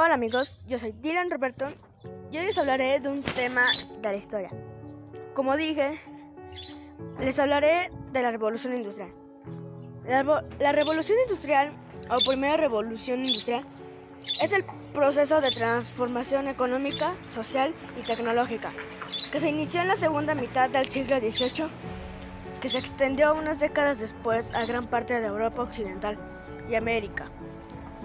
Hola amigos, yo soy Dylan Roberto y hoy les hablaré de un tema de la historia. Como dije, les hablaré de la revolución industrial. La, la revolución industrial o primera revolución industrial es el proceso de transformación económica, social y tecnológica que se inició en la segunda mitad del siglo XVIII, que se extendió unas décadas después a gran parte de Europa Occidental y América.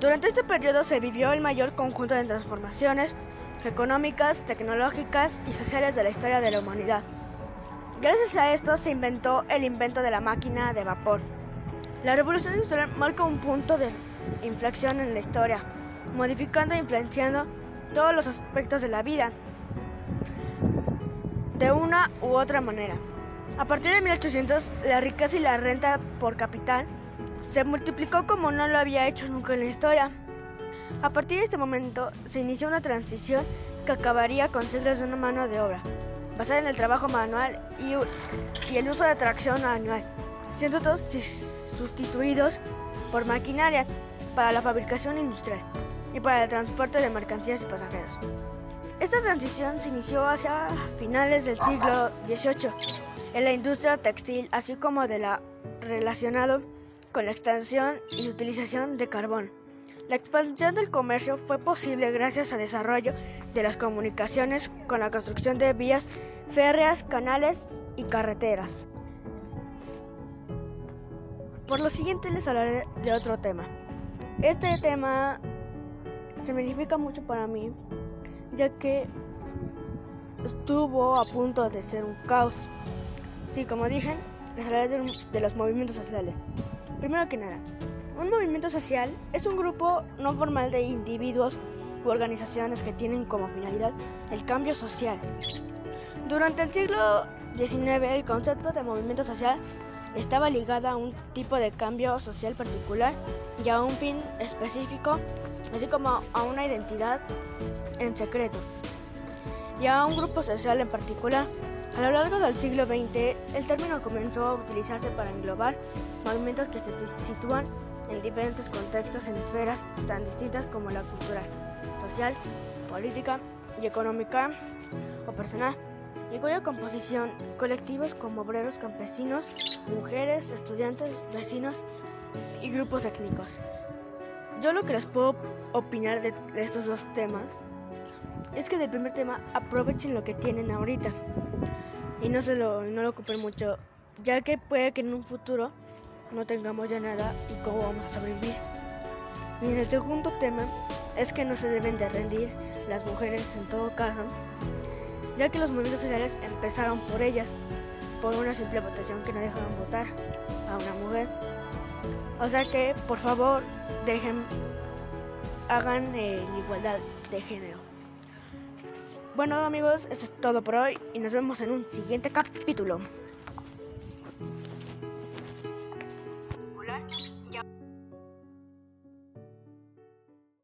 Durante este periodo se vivió el mayor conjunto de transformaciones económicas, tecnológicas y sociales de la historia de la humanidad. Gracias a esto se inventó el invento de la máquina de vapor. La revolución industrial marca un punto de inflexión en la historia, modificando e influenciando todos los aspectos de la vida de una u otra manera. A partir de 1800, la riqueza y la renta por capital se multiplicó como no lo había hecho nunca en la historia. A partir de este momento se inició una transición que acabaría con siglos de una mano de obra, basada en el trabajo manual y, el uso de tracción anual, siendo todos sustituidos por maquinaria para la fabricación industrial y para el transporte de mercancías y pasajeros. Esta transición se inició hacia finales del siglo XVIII en la industria textil, así como de la relacionado con la extracción y utilización de carbón. La expansión del comercio fue posible gracias al desarrollo de las comunicaciones con la construcción de vías férreas, canales y carreteras. Por lo siguiente les hablaré de otro tema. Este tema significa mucho para mí, ya que estuvo a punto de ser un caos. Sí, como dije, les hablaré de, los movimientos sociales. Primero que nada, un movimiento social es un grupo no formal de individuos u organizaciones que tienen como finalidad el cambio social. Durante el siglo XIX, el concepto de movimiento social estaba ligado a un tipo de cambio social particular y a un fin específico, así como a una identidad en secreto y a un grupo social en particular. A lo largo del siglo XX, el término comenzó a utilizarse para englobar movimientos que se sitúan en diferentes contextos en esferas tan distintas como la cultural, social, política y económica o personal, y cuya composición colectivos como obreros campesinos, mujeres, estudiantes, vecinos y grupos étnicos. Yo lo que les puedo opinar de estos dos temas es que del primer tema aprovechen lo que tienen ahorita y no se lo, no lo ocupen mucho, ya que puede que en un futuro no tengamos ya nada y cómo vamos a sobrevivir. Y en el segundo tema es que no se deben de rendir las mujeres en todo caso, ya que los movimientos sociales empezaron por ellas, por una simple votación que no dejaron votar a una mujer. O sea que, por favor, dejen, hagan eh, igualdad de género. Bueno amigos, eso es todo por hoy y nos vemos en un siguiente capítulo.